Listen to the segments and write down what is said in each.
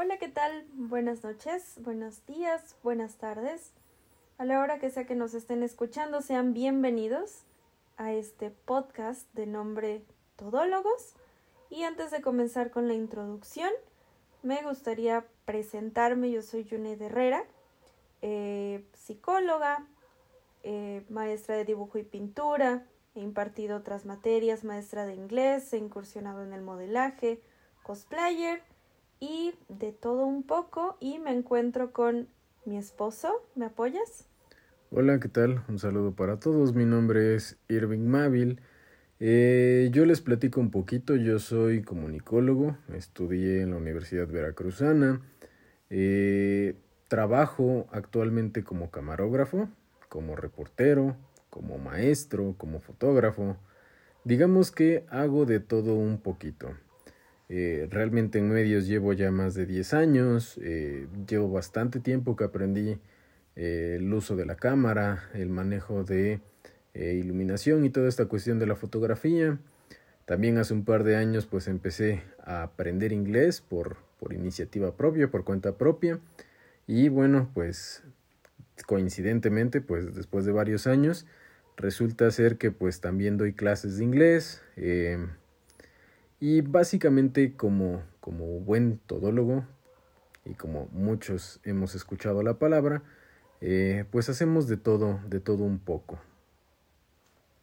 Hola, ¿qué tal? Buenas noches, buenos días, buenas tardes. A la hora que sea que nos estén escuchando, sean bienvenidos a este podcast de nombre Todólogos. Y antes de comenzar con la introducción, me gustaría presentarme. Yo soy Junet Herrera, eh, psicóloga, eh, maestra de dibujo y pintura, he impartido otras materias, maestra de inglés, he incursionado en el modelaje, cosplayer y de todo un poco y me encuentro con mi esposo. ¿Me apoyas? Hola, ¿qué tal? Un saludo para todos. Mi nombre es Irving Mávil. Eh, yo les platico un poquito. Yo soy comunicólogo, estudié en la Universidad Veracruzana. Eh, trabajo actualmente como camarógrafo, como reportero, como maestro, como fotógrafo. Digamos que hago de todo un poquito. Eh, realmente en medios llevo ya más de 10 años, eh, llevo bastante tiempo que aprendí eh, el uso de la cámara, el manejo de iluminación y toda esta cuestión de la fotografía. También hace un par de años pues empecé a aprender inglés por, por iniciativa propia, por cuenta propia. Y bueno, pues coincidentemente, pues después de varios años, resulta ser que pues también doy clases de inglés. Y básicamente como, como buen todólogo, y como muchos hemos escuchado la palabra, eh, pues hacemos de todo, de todo un poco.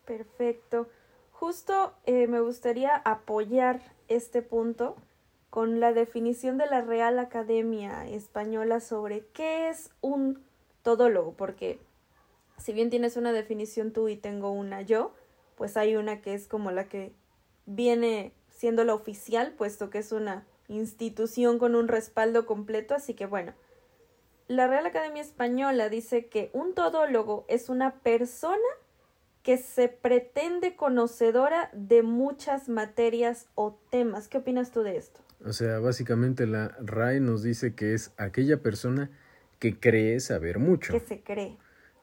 Perfecto. Justo eh, me gustaría apoyar este punto con la definición de la Real Academia Española sobre qué es un todólogo, porque si bien tienes una definición tú y tengo una yo, pues hay una que es como la que viene siendo la oficial, puesto que es una institución con un respaldo completo, así que bueno. La Real Academia Española dice que un todólogo es una persona que se pretende conocedora de muchas materias o temas. ¿Qué opinas tú de esto? O sea, básicamente la RAE nos dice que es aquella persona que cree saber mucho. Que se cree.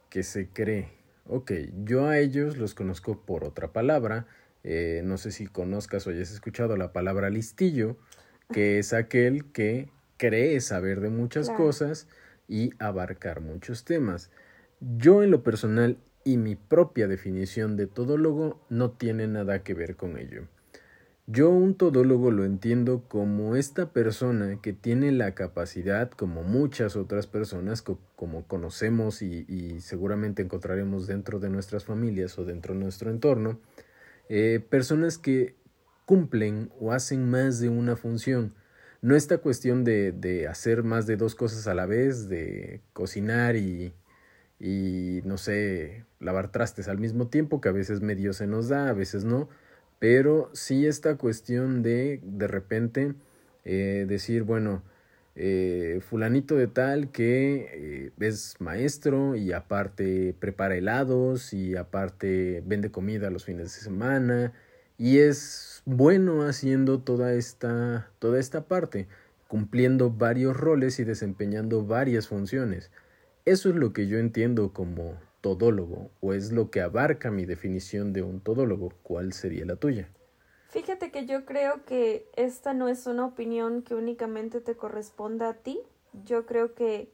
Que se cree. Ok, yo a ellos los conozco por otra palabra, eh, no sé si conozcas o hayas escuchado la palabra listillo, que es aquel que cree saber de muchas cosas y abarcar muchos temas. Yo en lo personal y mi propia definición de todólogo no tiene nada que ver con ello. Yo un todólogo lo entiendo como esta persona que tiene la capacidad, como muchas otras personas, como conocemos y seguramente encontraremos dentro de nuestras familias o dentro de nuestro entorno, eh, personas que cumplen o hacen más de una función. No esta cuestión de, de hacer más de dos cosas a la vez, de cocinar y, y, no sé, lavar trastes al mismo tiempo, que a veces medio se nos da, a veces no, pero sí esta cuestión de de repente eh, decir, bueno, eh, fulanito de tal que eh, es maestro y aparte prepara helados y aparte vende comida los fines de semana y es bueno haciendo toda esta toda esta parte cumpliendo varios roles y desempeñando varias funciones. Eso es lo que yo entiendo como todólogo o es lo que abarca mi definición de un todólogo. Cuál sería la tuya Fíjate que yo creo que esta no es una opinión que únicamente te corresponda a ti. Yo creo que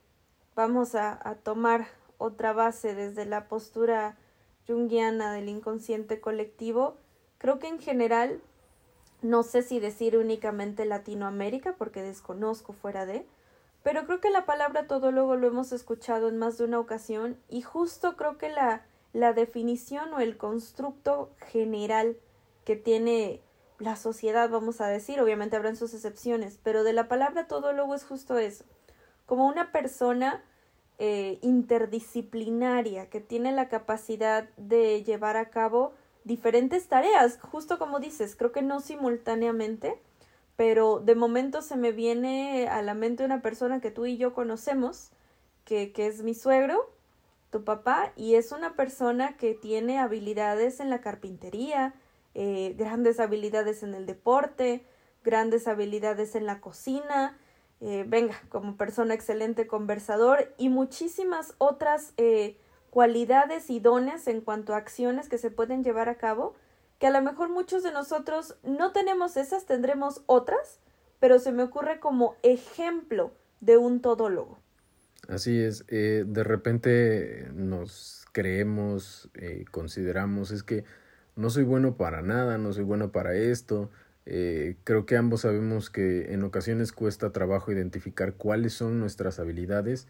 vamos a, tomar otra base desde la postura junguiana del inconsciente colectivo. Creo que en general, no sé si decir únicamente Latinoamérica, porque desconozco fuera de, pero creo que la palabra todo luego lo hemos escuchado en más de una ocasión y justo creo que la, la definición o el constructo general que tiene la sociedad, vamos a decir, obviamente habrán sus excepciones, pero de la palabra todólogo es justo eso, como una persona eh, interdisciplinaria que tiene la capacidad de llevar a cabo diferentes tareas, justo como dices, creo que no simultáneamente, pero de momento se me viene a la mente una persona que tú y yo conocemos, que, que es mi suegro, tu papá, y es una persona que tiene habilidades en la carpintería, eh, grandes habilidades en el deporte, grandes habilidades en la cocina, eh, venga, como persona excelente conversador y muchísimas otras eh, cualidades y dones en cuanto a acciones que se pueden llevar a cabo, que a lo mejor muchos de nosotros no tenemos esas, tendremos otras, pero se me ocurre como ejemplo de un todólogo. Así es, de repente nos creemos, consideramos, es que no soy bueno para nada, no soy bueno para esto. Eh, creo que ambos sabemos que en ocasiones cuesta trabajo identificar cuáles son nuestras habilidades,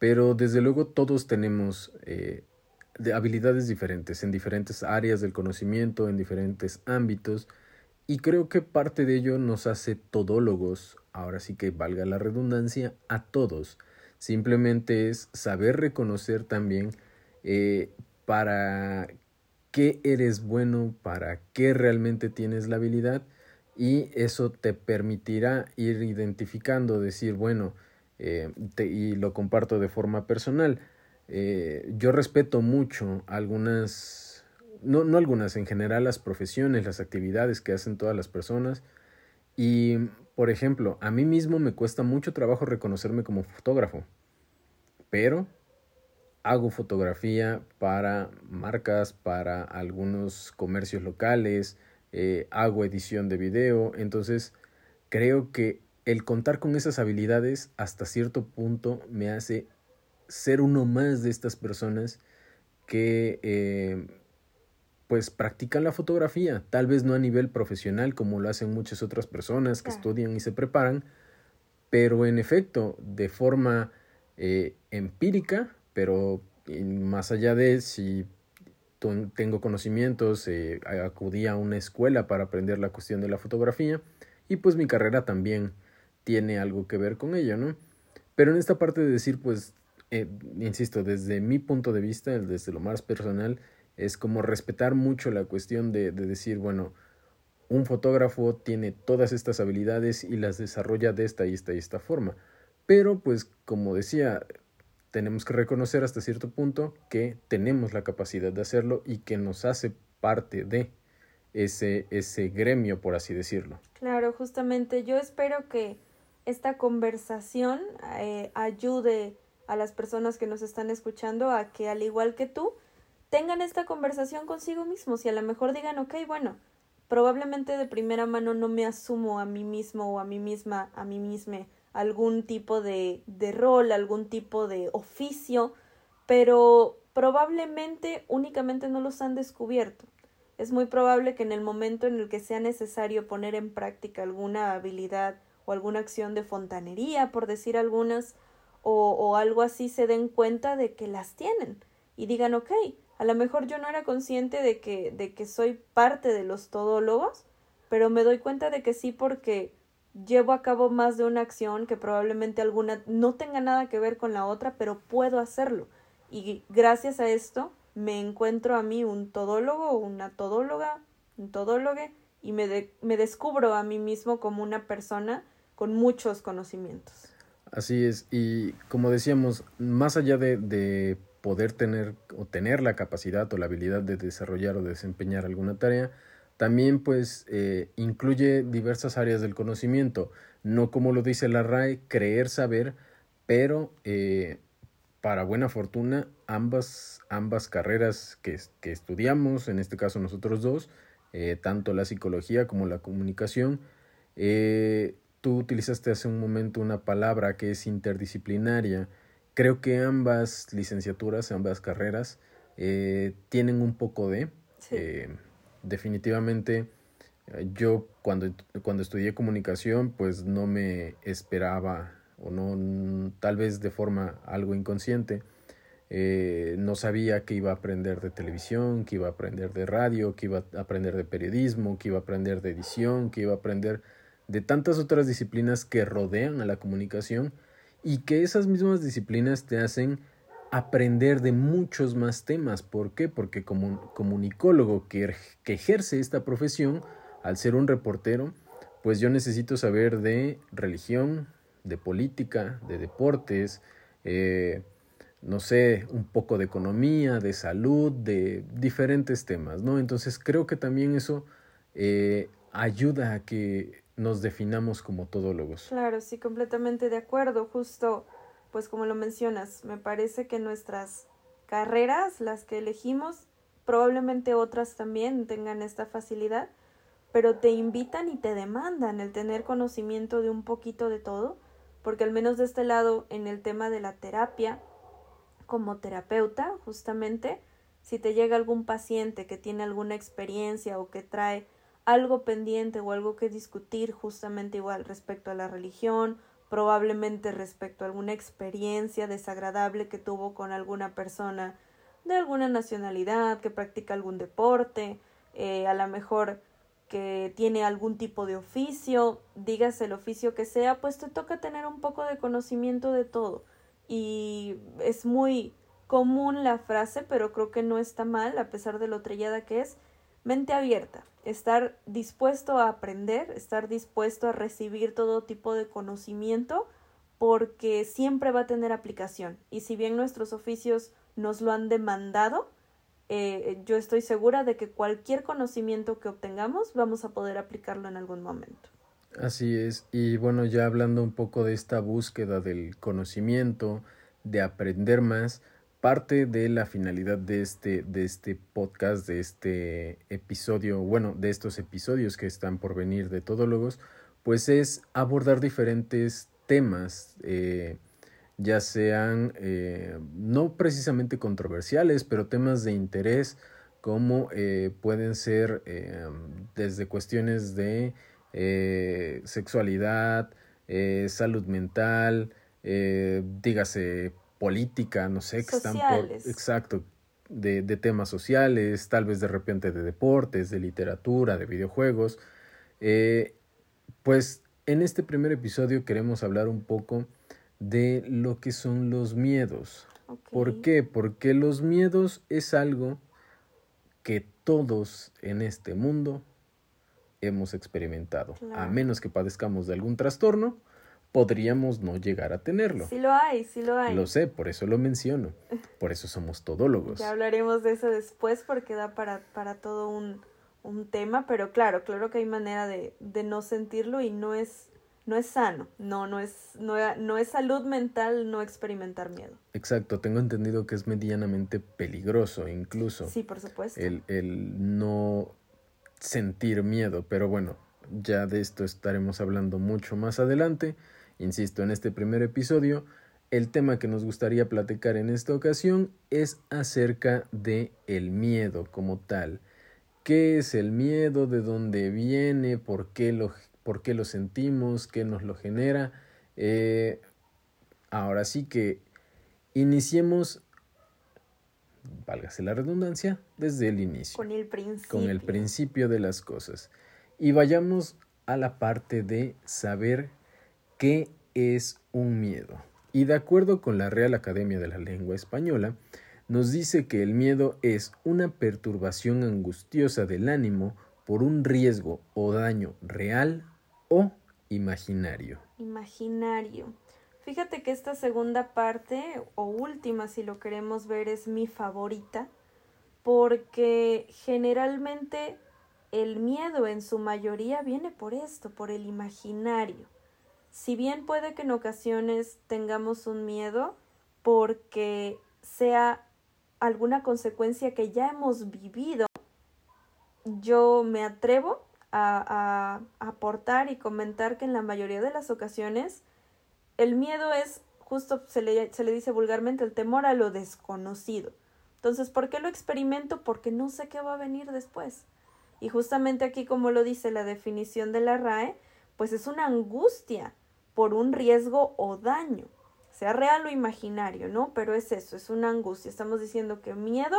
pero desde luego todos tenemos de habilidades diferentes, en diferentes áreas del conocimiento, en diferentes ámbitos, y creo que parte de ello nos hace todólogos, ahora sí que valga la redundancia, a todos. Simplemente es saber reconocer también eh, para qué eres bueno, para qué realmente tienes la habilidad y eso te permitirá ir identificando, decir, bueno, eh, y lo comparto de forma personal, eh, yo respeto mucho algunas, no, no algunas, en general las profesiones, las actividades que hacen todas las personas. Y, por ejemplo, a mí mismo me cuesta mucho trabajo reconocerme como fotógrafo, pero hago fotografía para marcas, para algunos comercios locales, eh, hago edición de video, entonces creo que el contar con esas habilidades hasta cierto punto me hace ser uno más de estas personas que eh, pues practican la fotografía, tal vez no a nivel profesional como lo hacen muchas otras personas que estudian y se preparan, pero en efecto de forma eh, empírica, pero más allá de si tengo conocimientos, eh, acudí a una escuela para aprender la cuestión de la fotografía y pues mi carrera también tiene algo que ver con ello, ¿no? Pero en esta parte de decir, pues eh, insisto, desde mi punto de vista, desde lo más personal, es como respetar mucho la cuestión de, de decir, bueno, un fotógrafo tiene todas estas habilidades y las desarrolla de esta y esta y esta forma. Pero, pues, como decía, tenemos que reconocer hasta cierto punto que tenemos la capacidad de hacerlo y que nos hace parte de ese, ese gremio, por así decirlo. Claro, justamente yo espero que esta conversación eh, ayude a las personas que nos están escuchando a que al igual que tú tengan esta conversación consigo mismos y a lo mejor digan, ok, bueno, probablemente de primera mano no me asumo a mí mismo o a mí misma, a mí misma algún tipo de, de rol, algún tipo de oficio, pero probablemente únicamente no los han descubierto. Es muy probable que en el momento en el que sea necesario poner en práctica alguna habilidad o alguna acción de fontanería, por decir algunas, o, o algo así se den cuenta de que las tienen y digan, ok, a lo mejor yo no era consciente de que, de que soy parte de los todólogos, pero me doy cuenta de que sí porque llevo a cabo más de una acción que probablemente alguna no tenga nada que ver con la otra, pero puedo hacerlo. Y gracias a esto me encuentro a mí un todólogo una todóloga, un todólogo, y me, me descubro a mí mismo como una persona con muchos conocimientos. Así es, y como decíamos, más allá de, de poder tener o tener la capacidad o la habilidad de desarrollar o desempeñar alguna tarea, también pues eh, incluye diversas áreas del conocimiento, no como lo dice la RAE, creer saber, pero eh, para buena fortuna ambas, ambas carreras que, que, estudiamos, en este caso nosotros dos, eh, tanto la psicología como la comunicación, Tú utilizaste hace un momento una palabra que es interdisciplinaria. Creo que ambas licenciaturas, ambas carreras, eh, tienen un poco de... Eh, definitivamente, eh, yo cuando, cuando estudié comunicación, pues no me esperaba, o no, tal vez de forma algo inconsciente, no sabía que iba a aprender de televisión, que iba a aprender de radio, que iba a aprender de periodismo, que iba a aprender de edición, que iba a aprender de tantas otras disciplinas que rodean a la comunicación y que esas mismas disciplinas te hacen aprender de muchos más temas. ¿Por qué? Porque como comunicólogo que, que ejerce esta profesión, al ser un reportero, pues yo necesito saber de religión, de política, de deportes, eh, no sé, un poco de economía, de salud, de diferentes temas, ¿no? Entonces creo que también eso eh, ayuda a que nos definamos como todólogos. Claro, sí, completamente de acuerdo. Justo, pues como lo mencionas, me parece que nuestras carreras, las que elegimos, probablemente otras también tengan esta facilidad, pero te invitan y te demandan el tener conocimiento de un poquito de todo, porque al menos de este lado, en el tema de la terapia, como terapeuta, justamente, si te llega algún paciente que tiene alguna experiencia o que trae algo pendiente o algo que discutir justamente igual respecto a la religión, probablemente respecto a alguna experiencia desagradable que tuvo con alguna persona de alguna nacionalidad, que practica algún deporte, eh, a lo mejor que tiene algún tipo de oficio, digas el oficio que sea, pues te toca tener un poco de conocimiento de todo. Y es muy común la frase, pero creo que no está mal, a pesar de lo trillada que es, mente abierta, estar dispuesto a aprender, estar dispuesto a recibir todo tipo de conocimiento, porque siempre va a tener aplicación. Y si bien nuestros oficios nos lo han demandado, eh, yo estoy segura de que cualquier conocimiento que obtengamos vamos a poder aplicarlo en algún momento. Así es, y bueno, ya hablando un poco de esta búsqueda del conocimiento, de aprender más, parte de la finalidad de este, de este podcast, de este episodio, bueno, de estos episodios que están por venir de Todólogos, pues es abordar diferentes temas, eh, ya sean eh, no precisamente controversiales, pero temas de interés como eh, pueden ser desde cuestiones de sexualidad, salud mental, dígase política, no sé, que están por, exacto, de, de, temas sociales, tal vez de repente de deportes, de literatura, de videojuegos. pues en este primer episodio queremos hablar un poco de lo que son los miedos. ¿Por qué? Porque los miedos es algo que todos en este mundo hemos experimentado. A menos que padezcamos de algún trastorno, podríamos no llegar a tenerlo. Sí lo hay, sí lo hay. Lo sé, por eso lo menciono. Por eso somos todólogos. Ya hablaremos de eso después porque da para, para todo un, un tema, pero claro, claro que hay manera de, de no sentirlo y no es no es sano, no, no es, no, no es salud mental no experimentar miedo. Exacto, tengo entendido que es medianamente peligroso incluso. Sí, por supuesto. El, el no sentir miedo, pero bueno, ya de esto estaremos hablando mucho más adelante. Insisto, en este primer episodio, el tema que nos gustaría platicar en esta ocasión es acerca de el miedo como tal. ¿Qué es el miedo? ¿De dónde viene? ¿Por qué lo por qué lo sentimos, qué nos lo genera. Eh, ahora sí que iniciemos, válgase la redundancia, desde el inicio. Con el principio. Con el principio de las cosas. Y vayamos a la parte de saber qué es un miedo. Y de acuerdo con la Real Academia de la Lengua Española, nos dice que el miedo es una perturbación angustiosa del ánimo por un riesgo o daño real o imaginario. Imaginario. Fíjate que esta segunda parte, o última si lo queremos ver, es mi favorita, porque generalmente el miedo en su mayoría viene por esto, por el imaginario. Si bien puede que en ocasiones tengamos un miedo porque sea alguna consecuencia que ya hemos vivido, yo me atrevo a, aportar y comentar que en la mayoría de las ocasiones el miedo es justo se le, se le dice vulgarmente el temor a lo desconocido. Entonces, ¿por qué lo experimento? Porque no sé qué va a venir después. Y justamente aquí, como lo dice la definición de la RAE, pues es una angustia por un riesgo o daño, sea real o imaginario, ¿no? Pero es eso, es una angustia. Estamos diciendo que miedo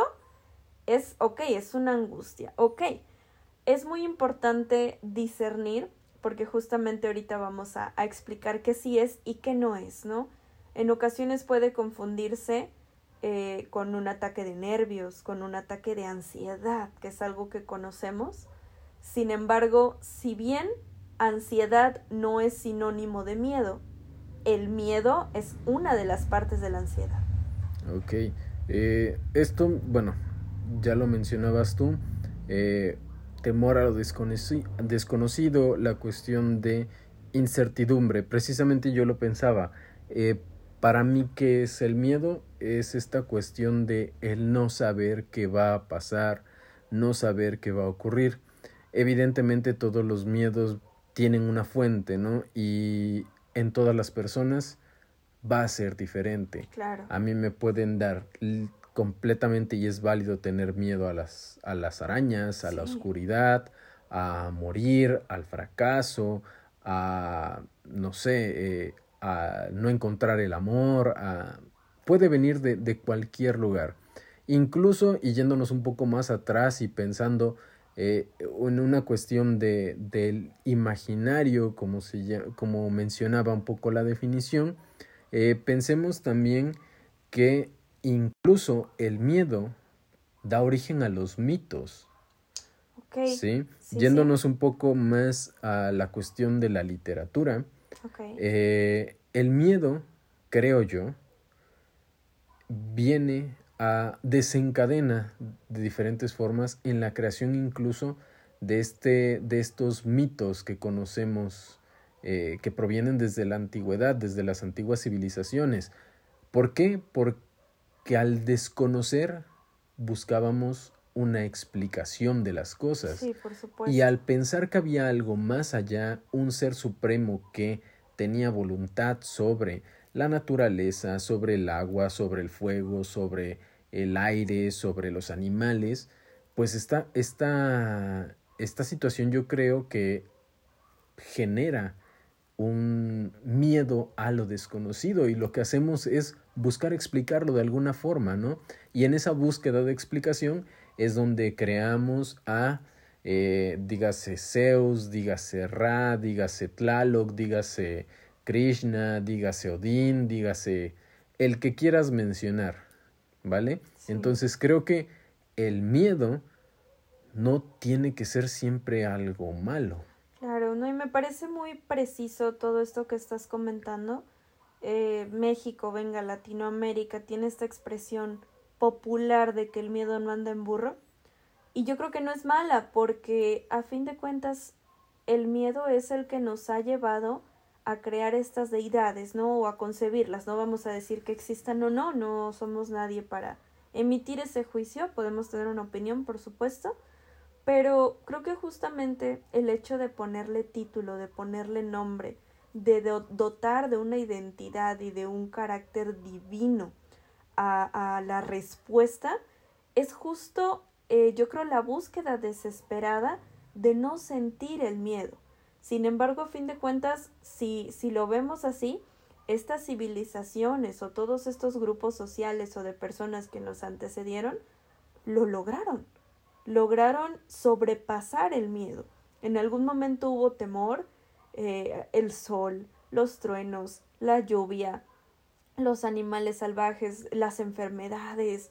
es, ok, es una angustia, ok es muy importante discernir, porque justamente ahorita vamos a, explicar qué sí es y qué no es, ¿no? En ocasiones puede confundirse eh, con un ataque de nervios, con un ataque de ansiedad, que es algo que conocemos. Sin embargo, si bien ansiedad no es sinónimo de miedo, el miedo es una de las partes de la ansiedad. Ok. Eh, esto, bueno, ya lo mencionabas tú. Eh, temor a lo desconocido, la cuestión de incertidumbre. Precisamente yo lo pensaba. Eh, para mí, ¿qué es el miedo? Es esta cuestión de el no saber qué va a pasar, no saber qué va a ocurrir. evidentemente todos los miedos tienen una fuente, ¿no? Y en todas las personas va a ser diferente. Claro. A mí me pueden dar completamente y es válido tener miedo a las, a las arañas, a la oscuridad, a morir, al fracaso, a, no sé, eh, a no encontrar el amor, a, puede venir de, de, cualquier lugar. Incluso, y yéndonos un poco más atrás y pensando eh, en una cuestión de, del imaginario, como, se, como mencionaba un poco la definición, eh, pensemos también que incluso el miedo da origen a los mitos. ¿sí? Yéndonos un poco más a la cuestión de la literatura, eh, el miedo, creo yo, viene a desencadena de diferentes formas en la creación incluso de, este, de estos mitos que conocemos eh, que provienen desde la antigüedad, desde las antiguas civilizaciones. ¿Por qué? Porque al desconocer buscábamos una explicación de las cosas. Y al pensar que había algo más allá, un ser supremo que tenía voluntad sobre la naturaleza, sobre el agua, sobre el fuego, sobre el aire, sobre los animales, pues esta, esta, esta situación yo creo que genera un miedo a lo desconocido y lo que hacemos es buscar explicarlo de alguna forma, ¿no? Y en esa búsqueda de explicación es donde creamos a, eh, dígase Zeus, dígase Ra, dígase Tlaloc, dígase Krishna, dígase Odín, dígase el que quieras mencionar, ¿vale? Entonces creo que el miedo no tiene que ser siempre algo malo. Claro, no, y me parece muy preciso todo esto que estás comentando. Eh, México, venga, Latinoamérica, tiene esta expresión popular de que el miedo no anda en burro. Y yo creo que no es mala, porque a fin de cuentas el miedo es el que nos ha llevado a crear estas deidades, ¿no? O a concebirlas. No vamos a decir que existan o no, no somos nadie para emitir ese juicio, podemos tener una opinión, por supuesto, pero creo que justamente el hecho de ponerle título, de ponerle nombre, de dotar de una identidad y de un carácter divino a, la respuesta, es justo, eh, yo creo, la búsqueda desesperada de no sentir el miedo. Sin embargo, a fin de cuentas, si, si lo vemos así, estas civilizaciones o todos estos grupos sociales o de personas que nos antecedieron, lo lograron. Lograron sobrepasar el miedo. En algún momento hubo temor, eh, el sol, los truenos, la lluvia, los animales salvajes, las enfermedades,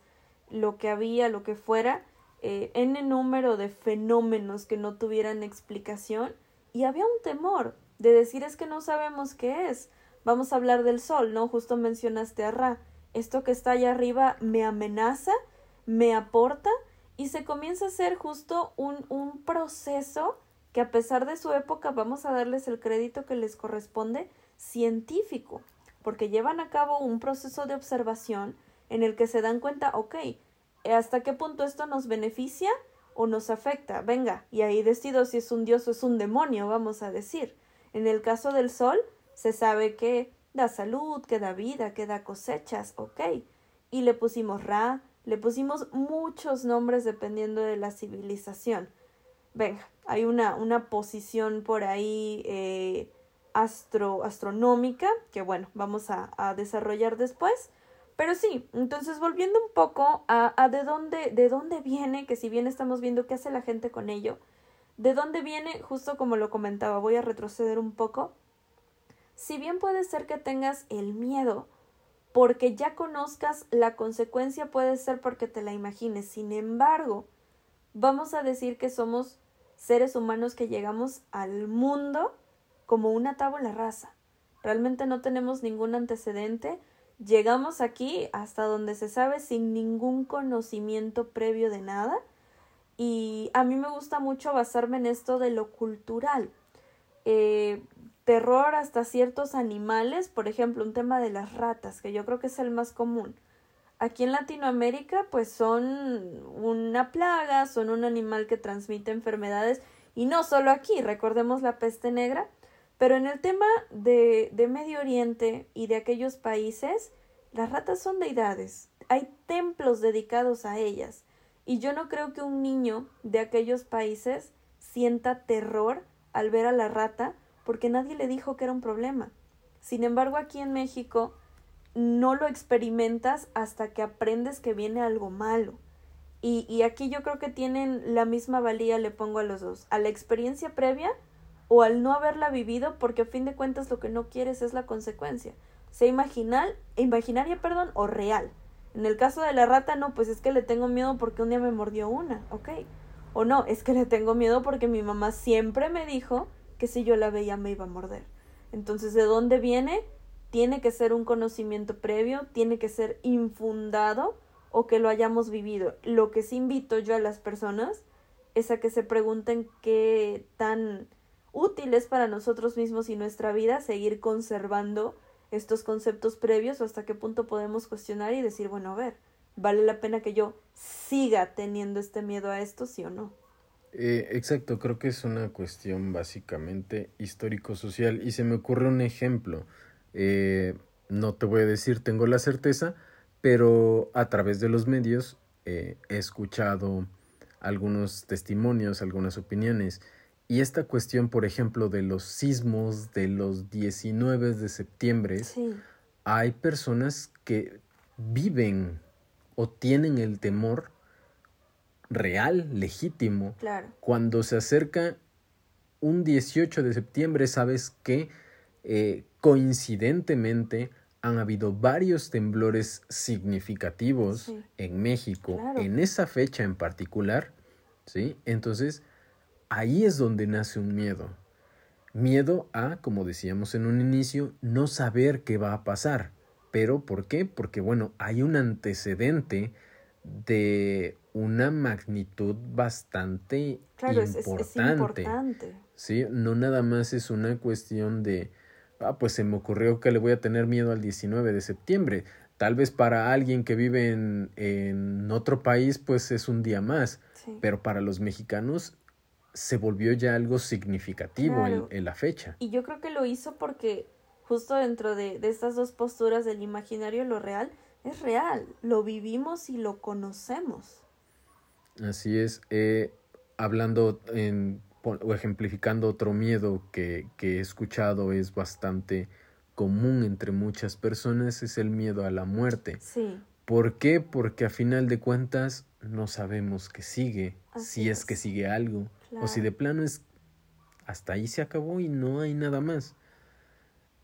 lo que había, lo que fuera, eh, el número de fenómenos que no tuvieran explicación y había un temor de decir es que no sabemos qué es. Vamos a hablar del sol, ¿no? Justo mencionaste a Ra. Esto que está allá arriba me amenaza, me aporta y se comienza a hacer justo un, un proceso que a pesar de su época vamos a darles el crédito que les corresponde científico porque llevan a cabo un proceso de observación en el que se dan cuenta, ok, ¿hasta qué punto esto nos beneficia o nos afecta? Venga, y ahí decido si es un dios o es un demonio, vamos a decir. En el caso del sol, se sabe que da salud, que da vida, que da cosechas, ok. Y le pusimos Ra, le pusimos muchos nombres dependiendo de la civilización. Venga, hay una, una posición por ahí eh, astro, astronómica, que bueno, vamos a, a, desarrollar después. Pero sí, entonces volviendo un poco a, a, de dónde, de dónde viene, que si bien estamos viendo qué hace la gente con ello, de dónde viene, justo como lo comentaba, voy a retroceder un poco. Si bien puede ser que tengas el miedo, porque ya conozcas la consecuencia, puede ser porque te la imagines. Sin embargo, vamos a decir que somos seres humanos que llegamos al mundo como una tabla rasa. Realmente no tenemos ningún antecedente. Llegamos aquí hasta donde se sabe sin ningún conocimiento previo de nada. Y a mí me gusta mucho basarme en esto de lo cultural. Eh, terror hasta ciertos animales, por ejemplo, un tema de las ratas, que yo creo que es el más común. Aquí en Latinoamérica, pues son una plaga, son un animal que transmite enfermedades Y no solo aquí, recordemos la peste negra, pero en el tema de, de Medio Oriente y de aquellos países, las ratas son deidades. Hay templos dedicados a ellas. Y yo no creo que un niño de aquellos países sienta terror al ver a la rata porque nadie le dijo que era un problema. Sin embargo, aquí en México no lo experimentas hasta que aprendes que viene algo malo. Y, y aquí yo creo que tienen la misma valía, le pongo a los dos, a la experiencia previa o al no haberla vivido, porque a fin de cuentas lo que no quieres es la consecuencia, sea imaginal, imaginaria, perdón, o real. En el caso de la rata, no, pues es que le tengo miedo porque un día me mordió una, ok. O no, es que le tengo miedo porque mi mamá siempre me dijo que si yo la veía me iba a morder. Entonces, ¿de dónde viene? Tiene que ser un conocimiento previo, tiene que ser infundado o que lo hayamos vivido. Lo que sí invito yo a las personas es a que se pregunten qué tan útil es para nosotros mismos y nuestra vida seguir conservando estos conceptos previos o hasta qué punto podemos cuestionar y decir, bueno, a ver, ¿vale la pena que yo siga teniendo este miedo a esto, sí o no? Eh, exacto, creo que es una cuestión básicamente histórico-social y se me ocurre un ejemplo. Eh, no te voy a decir tengo la certeza, pero a través de los medios eh, he escuchado algunos testimonios, algunas opiniones y esta cuestión, por ejemplo, de los sismos de los 19 de septiembre, hay personas que viven o tienen el temor real, legítimo. Cuando se acerca un 18 de septiembre, sabes que eh, coincidentemente han habido varios temblores significativos en México en esa fecha en particular, ¿sí? Entonces, ahí es donde nace un miedo. Miedo a, como decíamos en un inicio, no saber qué va a pasar. Pero ¿por qué? Porque bueno, hay un antecedente de una magnitud bastante importante. Sí, no nada más es una cuestión de, ah, pues se me ocurrió que le voy a tener miedo al 19 de septiembre. Tal vez para alguien que vive en, en otro país, pues es un día más. Pero para los mexicanos se volvió ya algo significativo en, la fecha. Y yo creo que lo hizo porque justo dentro de, de estas dos posturas del imaginario y lo real, es real, lo vivimos y lo conocemos. Así es, eh, hablando en, o ejemplificando otro miedo que, que he escuchado es bastante común entre muchas personas, es el miedo a la muerte. Sí. ¿Por qué? Porque a final de cuentas no sabemos qué sigue, si es que sigue algo. O si de plano es hasta ahí se acabó y no hay nada más.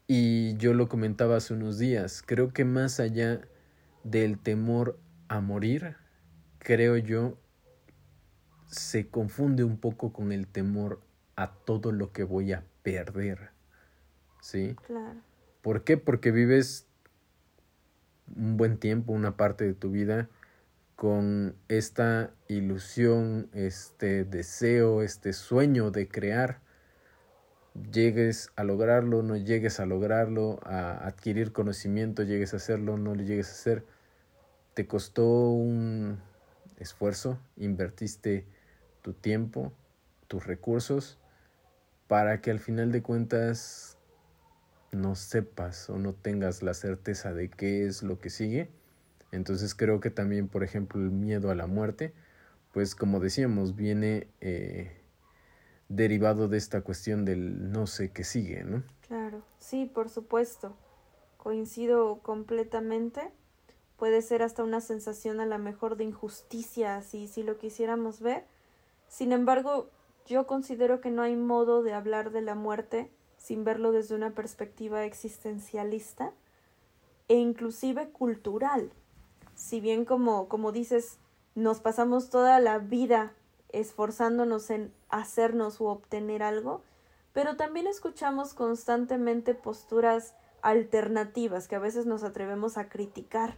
Y yo lo comentaba hace unos días, creo que más allá del temor a morir, creo yo, se confunde un poco con el temor a todo lo que voy a perder. ¿Sí? Claro. ¿Por qué? Porque vives un buen tiempo, una parte de tu vida, con esta ilusión, este deseo, este sueño de crear, llegues a lograrlo, no llegues a lograrlo, a adquirir conocimiento, llegues a hacerlo, no lo llegues a hacer, te costó un esfuerzo, invertiste tu tiempo, tus recursos, para que al final de cuentas no sepas o no tengas la certeza de qué es lo que sigue entonces creo que también, por ejemplo, el miedo a la muerte, pues como decíamos, viene eh, derivado de esta cuestión del no sé qué sigue, ¿no? Claro, sí, por supuesto. Coincido completamente. Puede ser hasta una sensación a la mejor de injusticia, si, si lo quisiéramos ver. Sin embargo, yo considero que no hay modo de hablar de la muerte sin verlo desde una perspectiva existencialista e inclusive cultural si bien como, como dices, nos pasamos toda la vida esforzándonos en hacernos u obtener algo, pero también escuchamos constantemente posturas alternativas que a veces nos atrevemos a criticar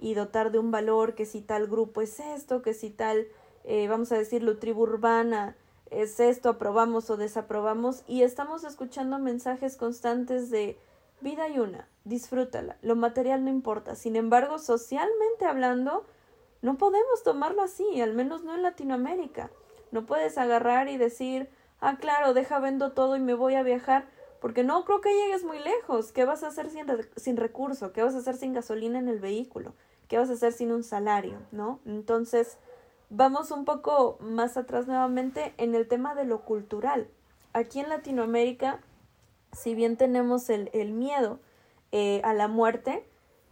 y dotar de un valor que si tal grupo es esto, que si tal, eh, vamos a decirlo, tribu urbana es esto, aprobamos o desaprobamos y estamos escuchando mensajes constantes de vida y una, disfrútala, lo material no importa. Sin embargo, socialmente hablando, no podemos tomarlo así, al menos no en Latinoamérica. No puedes agarrar y decir, ah, claro, deja vendo todo y me voy a viajar, porque no creo que llegues muy lejos. ¿Qué vas a hacer sin, sin recurso? ¿Qué vas a hacer sin gasolina en el vehículo? ¿Qué vas a hacer sin un salario? ¿No? Entonces, vamos un poco más atrás nuevamente en el tema de lo cultural. Aquí en Latinoamérica, si bien tenemos el, el miedo eh, a la muerte,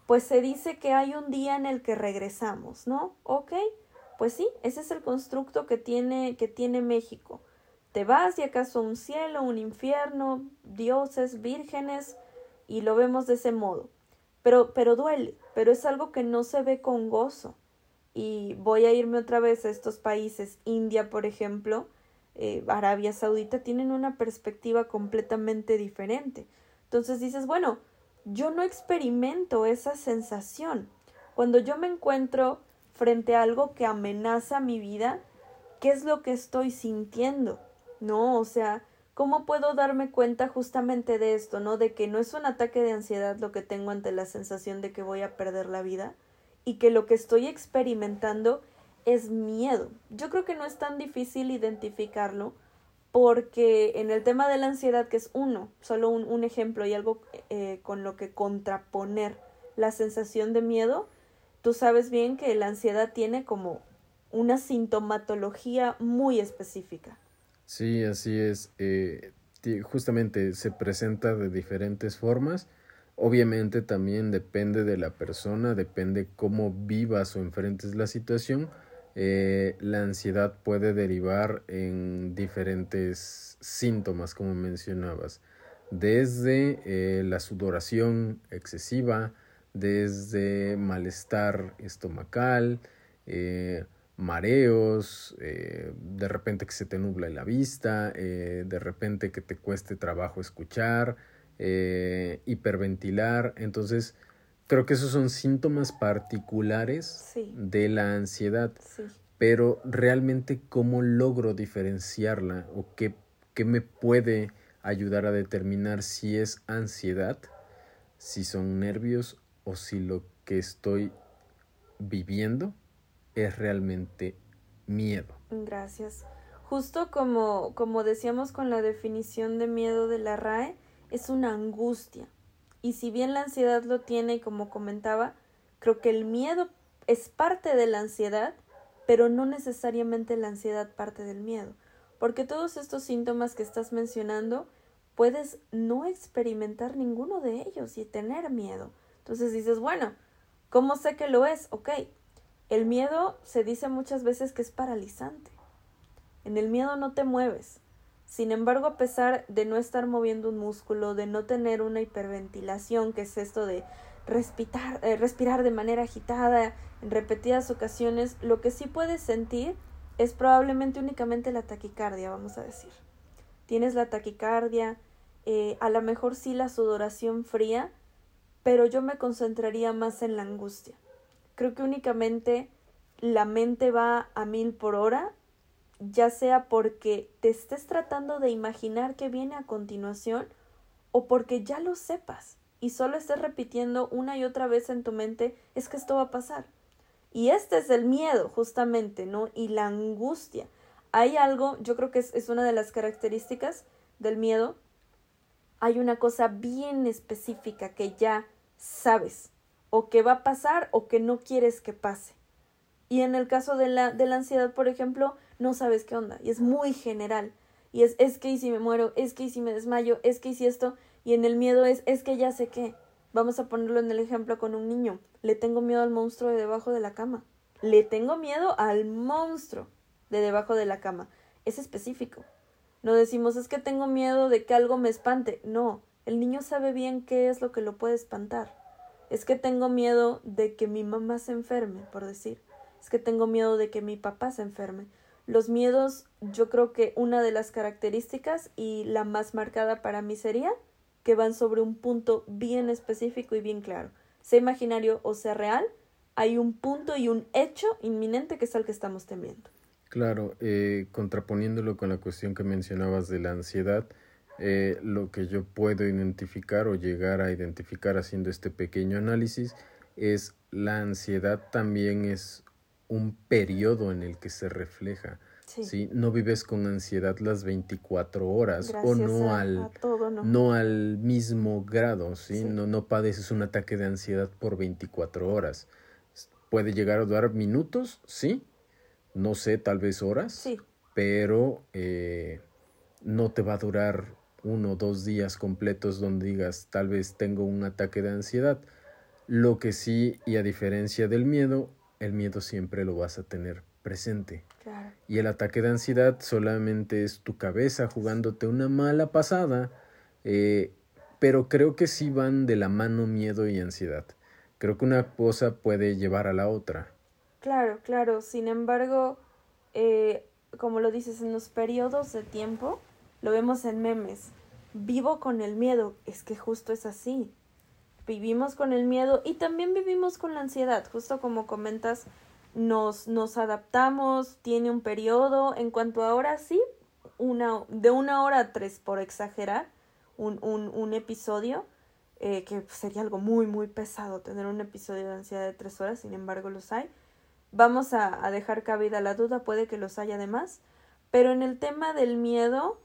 pues se dice que hay un día en el que regresamos, ¿no? Ok, pues sí, ese es el constructo que tiene, que tiene México. Te vas y acaso un cielo, un infierno, dioses, vírgenes, y lo vemos de ese modo. Pero, pero duele, pero es algo que no se ve con gozo. Y voy a irme otra vez a estos países, India, por ejemplo, eh, Arabia Saudita, tienen una perspectiva completamente diferente. Entonces dices, bueno, yo no experimento esa sensación. Cuando yo me encuentro frente a algo que amenaza mi vida, ¿qué es lo que estoy sintiendo? No, o sea, ¿cómo puedo darme cuenta justamente de esto, no? De que no es un ataque de ansiedad lo que tengo ante la sensación de que voy a perder la vida y que lo que estoy experimentando es miedo. Yo creo que no es tan difícil identificarlo porque en el tema de la ansiedad, que es uno, solo un, ejemplo y algo eh, con lo que contraponer la sensación de miedo, tú sabes bien que la ansiedad tiene como una sintomatología muy específica. Sí, así es. Eh, justamente se presenta de diferentes formas. Obviamente también depende de la persona, depende cómo vivas o enfrentes la situación, eh, la ansiedad puede derivar en diferentes síntomas, como mencionabas, desde eh, la sudoración excesiva, desde malestar estomacal, eh, mareos, de repente que se te nubla la vista, de repente que te cueste trabajo escuchar, hiperventilar. Entonces, Creo que esos son síntomas particulares de la ansiedad. Pero realmente cómo logro diferenciarla o qué, qué me puede ayudar a determinar si es ansiedad, si son nervios o si lo que estoy viviendo es realmente miedo. Gracias. Justo como, como decíamos con la definición de miedo de la RAE, es una angustia. Y si bien la ansiedad lo tiene, como comentaba, creo que el miedo es parte de la ansiedad, pero no necesariamente la ansiedad parte del miedo. Porque todos estos síntomas que estás mencionando, puedes no experimentar ninguno de ellos y tener miedo. Entonces dices, bueno, ¿cómo sé que lo es? Ok, el miedo se dice muchas veces que es paralizante. En el miedo no te mueves, sin embargo, a pesar de no estar moviendo un músculo, de no tener una hiperventilación, que es esto de respirar, eh, respirar de manera agitada en repetidas ocasiones, lo que sí puedes sentir es probablemente únicamente la taquicardia, vamos a decir. Tienes la taquicardia, eh, a lo mejor sí la sudoración fría, pero yo me concentraría más en la angustia. Creo que únicamente la mente va a mil por hora ya sea porque te estés tratando de imaginar qué viene a continuación o porque ya lo sepas y solo estés repitiendo una y otra vez en tu mente es que esto va a pasar. Y este es el miedo, justamente, ¿no? Y la angustia. Hay algo, yo creo que es, es una de las características del miedo. Hay una cosa bien específica que ya sabes, o que va a pasar o que no quieres que pase. Y en el caso de la, de la ansiedad, por ejemplo, no sabes qué onda. Y es muy general. Y es, es que y si me muero, es que y si me desmayo, es que y si esto. Y en el miedo es, es que ya sé qué. Vamos a ponerlo en el ejemplo con un niño. Le tengo miedo al monstruo de debajo de la cama. Le tengo miedo al monstruo de debajo de la cama. Es específico. No decimos es que tengo miedo de que algo me espante. No, el niño sabe bien qué es lo que lo puede espantar. Es que tengo miedo de que mi mamá se enferme, por decir es que tengo miedo de que mi papá se enferme. Los miedos, yo creo que una de las características y la más marcada para mí sería que van sobre un punto bien específico y bien claro. Sea imaginario o sea real, hay un punto y un hecho inminente que es el que estamos temiendo. Claro, eh, contraponiéndolo con la cuestión que mencionabas de la ansiedad, eh, lo que yo puedo identificar o llegar a identificar haciendo este pequeño análisis es la ansiedad también es un periodo en el que se refleja. Sí. No vives con ansiedad las 24 horas o no al ¿no? al mismo grado, ¿sí? No no padeces un ataque de ansiedad por 24 horas. Puede llegar a durar minutos, sí. No sé, tal vez horas. Sí. Pero eh, no te va a durar uno o dos días completos donde digas tal vez tengo un ataque de ansiedad. Lo que sí, y a diferencia del miedo, el miedo siempre lo vas a tener presente. Y el ataque de ansiedad solamente es tu cabeza jugándote una mala pasada, eh, pero creo que sí van de la mano miedo y ansiedad. Creo que una cosa puede llevar a la otra. Claro, claro. Sin embargo, eh, como lo dices, en los periodos de tiempo, lo vemos en memes. Vivo con el miedo. Es que justo es así. Vivimos con el miedo y también vivimos con la ansiedad. Justo como comentas, nos, nos adaptamos, tiene un periodo. En cuanto a ahora sí, una, de una hora a tres, por exagerar, un, un, episodio, eh, que sería algo muy, muy pesado tener un episodio de ansiedad de tres horas, sin embargo los hay. Vamos a, a dejar cabida la duda, puede que los haya de más, pero en el tema del miedo,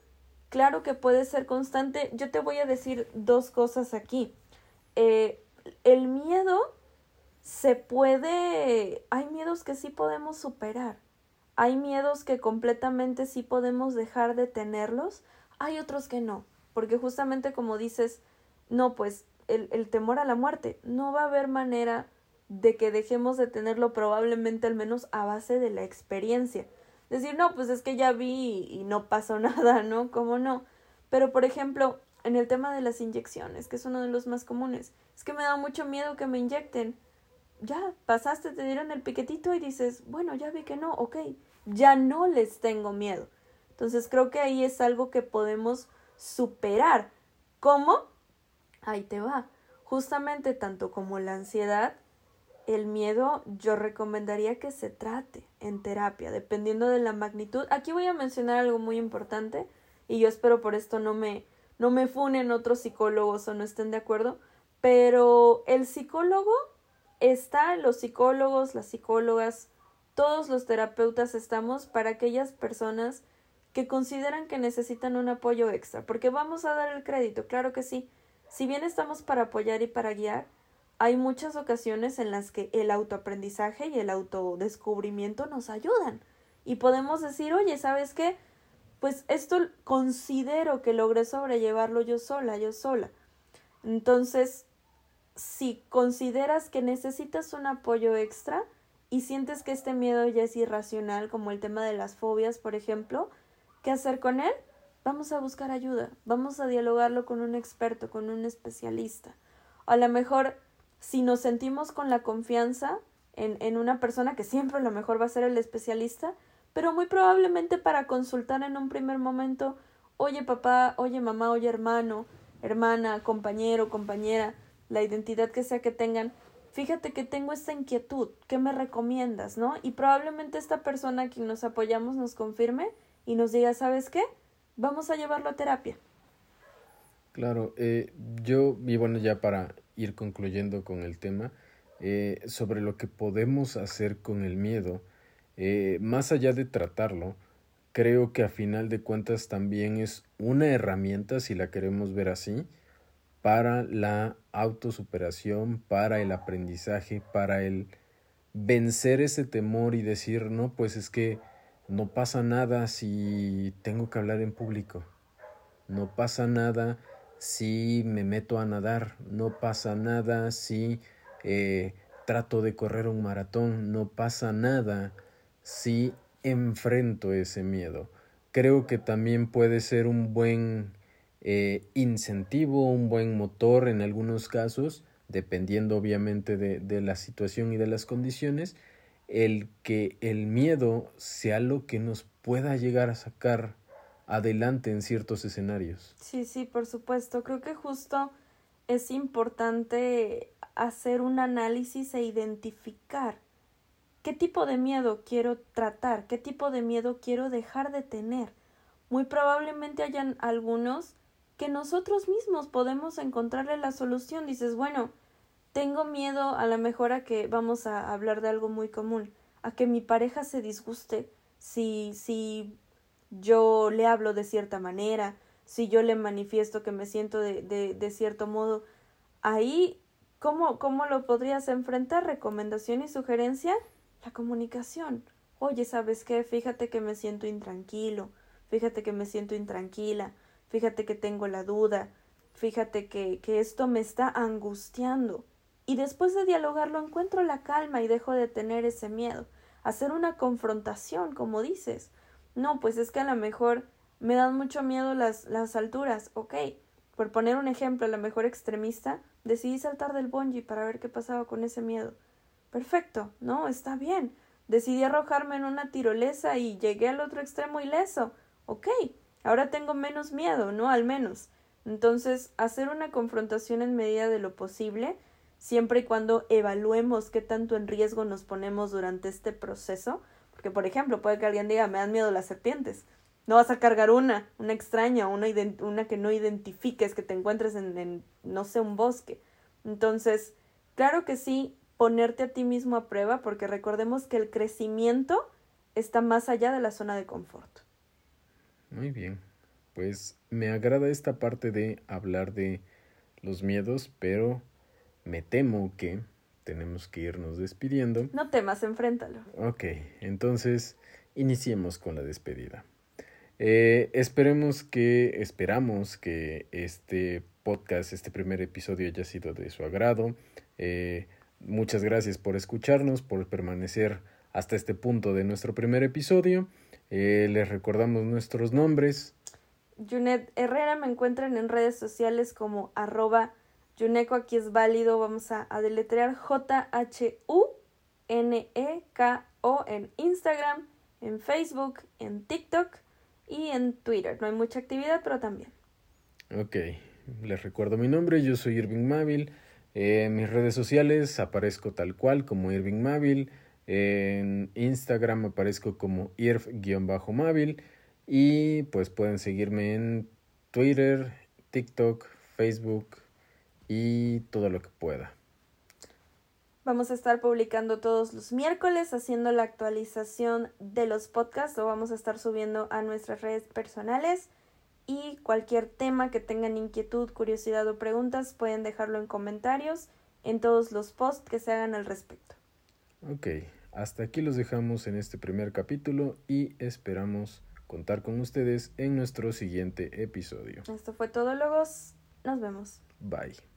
claro que puede ser constante. Yo te voy a decir dos cosas aquí. Eh, el miedo se puede, hay miedos que sí podemos superar, hay miedos que completamente sí podemos dejar de tenerlos, hay otros que no, porque justamente como dices, no, pues el, el temor a la muerte, no va a haber manera de que dejemos de tenerlo probablemente al menos a base de la experiencia. Decir, no, pues es que ya vi y no pasó nada, ¿no? ¿Cómo no? Pero, por ejemplo, en el tema de las inyecciones, que es uno de los más comunes, es que me da mucho miedo que me inyecten ya pasaste, te dieron el piquetito y dices, bueno, ya vi que no, ok, ya no les tengo miedo. Entonces creo que ahí es algo que podemos superar. ¿Cómo? Ahí te va. Justamente tanto como la ansiedad, el miedo yo recomendaría que se trate en terapia, dependiendo de la magnitud. Aquí voy a mencionar algo muy importante y yo espero por esto no me no me funen otros psicólogos o no estén de acuerdo, pero el psicólogo está los psicólogos, las psicólogas, todos los terapeutas estamos para aquellas personas que consideran que necesitan un apoyo extra, porque vamos a dar el crédito, claro que sí. Si bien estamos para apoyar y para guiar, hay muchas ocasiones en las que el autoaprendizaje y el autodescubrimiento nos ayudan. Y podemos decir, oye, ¿sabes qué? Pues esto considero que logré sobrellevarlo yo sola, yo sola. Entonces, si consideras que necesitas un apoyo extra y sientes que este miedo ya es irracional, como el tema de las fobias, por ejemplo, ¿qué hacer con él? Vamos a buscar ayuda, vamos a dialogarlo con un experto, con un especialista. A lo mejor, si nos sentimos con la confianza en, en una persona que siempre a lo mejor va a ser el especialista, pero muy probablemente para consultar en un primer momento, oye papá, oye mamá, oye hermano, hermana, compañero, compañera, la identidad que sea que tengan, fíjate que tengo esta inquietud, ¿qué me recomiendas? ¿No? Y probablemente esta persona a quien nos apoyamos nos confirme y nos diga, ¿sabes qué? Vamos a llevarlo a terapia. Claro, eh, yo, y bueno, ya para ir concluyendo con el tema, eh, sobre lo que podemos hacer con el miedo, eh, más allá de tratarlo, creo que a final de cuentas también es una herramienta, si la queremos ver así, para la autosuperación, para el aprendizaje, para el vencer ese temor y decir, no, pues es que no pasa nada si tengo que hablar en público, no pasa nada si me meto a nadar, no pasa nada si eh, trato de correr un maratón, no pasa nada si enfrento ese miedo. Creo que también puede ser un buen eh, incentivo, un buen motor en algunos casos, dependiendo obviamente de, de la situación y de las condiciones, el que el miedo sea lo que nos pueda llegar a sacar adelante en ciertos escenarios. Sí, sí, por supuesto. Creo que justo es importante hacer un análisis e identificar qué tipo de miedo quiero tratar, qué tipo de miedo quiero dejar de tener. Muy probablemente hayan algunos que nosotros mismos podemos encontrarle la solución. Dices, bueno, tengo miedo a la mejor a que vamos a hablar de algo muy común, a que mi pareja se disguste si, si yo le hablo de cierta manera, si yo le manifiesto que me siento de, de, de cierto modo, ahí, ¿cómo, ¿cómo lo podrías enfrentar? Recomendación y sugerencia, la comunicación. Oye, ¿sabes qué? Fíjate que me siento intranquilo, fíjate que me siento intranquila, fíjate que tengo la duda, fíjate que, que esto me está angustiando. Y después de dialogarlo encuentro la calma y dejo de tener ese miedo. Hacer una confrontación, como dices. No, pues es que a lo mejor me dan mucho miedo las, las alturas. Ok, por poner un ejemplo, a lo mejor extremista, decidí saltar del bungee para ver qué pasaba con ese miedo. Perfecto, no, está bien. Decidí arrojarme en una tirolesa y llegué al otro extremo ileso. Ok, ahora tengo menos miedo, ¿no? Al menos. Entonces, hacer una confrontación en medida de lo posible, siempre y cuando evaluemos qué tanto en riesgo nos ponemos durante este proceso, porque por ejemplo, puede que alguien diga, me dan miedo las serpientes. No vas a cargar una, una extraña, una, una que no identifiques, que te encuentres en, en, no sé, un bosque. Entonces, claro que sí, ponerte a ti mismo a prueba, porque recordemos que el crecimiento está más allá de la zona de confort. Muy bien. Pues me agrada esta parte de hablar de los miedos, pero me temo que tenemos que irnos despidiendo. No temas, enfréntalo. Ok, entonces iniciemos con la despedida. Eh, esperemos que, esperamos que este podcast, este primer episodio haya sido de su agrado. Eh, muchas gracias por escucharnos, por permanecer hasta este punto de nuestro primer episodio. Eh, les recordamos nuestros nombres. Junet Herrera me encuentran en redes sociales como arroba Yuneco aquí es válido, vamos a, a deletrear J-H-U-N-E-K-O en Instagram, en Facebook, en TikTok y en Twitter. No hay mucha actividad, pero también. Ok, les recuerdo mi nombre, yo soy Irving En mis redes sociales aparezco tal cual como Irving Mávil. En Instagram aparezco como irv-mávil. Y pues pueden seguirme en Twitter, TikTok, Facebook y todo lo que pueda. Vamos a estar publicando todos los miércoles, haciendo la actualización de los podcasts, lo vamos a estar subiendo a nuestras redes personales. Y cualquier tema que tengan inquietud, curiosidad o preguntas, pueden dejarlo en comentarios en todos los posts que se hagan al respecto. Ok, hasta aquí los dejamos en este primer capítulo y esperamos contar con ustedes en nuestro siguiente episodio. Esto fue todo, Logos. Nos vemos. Bye.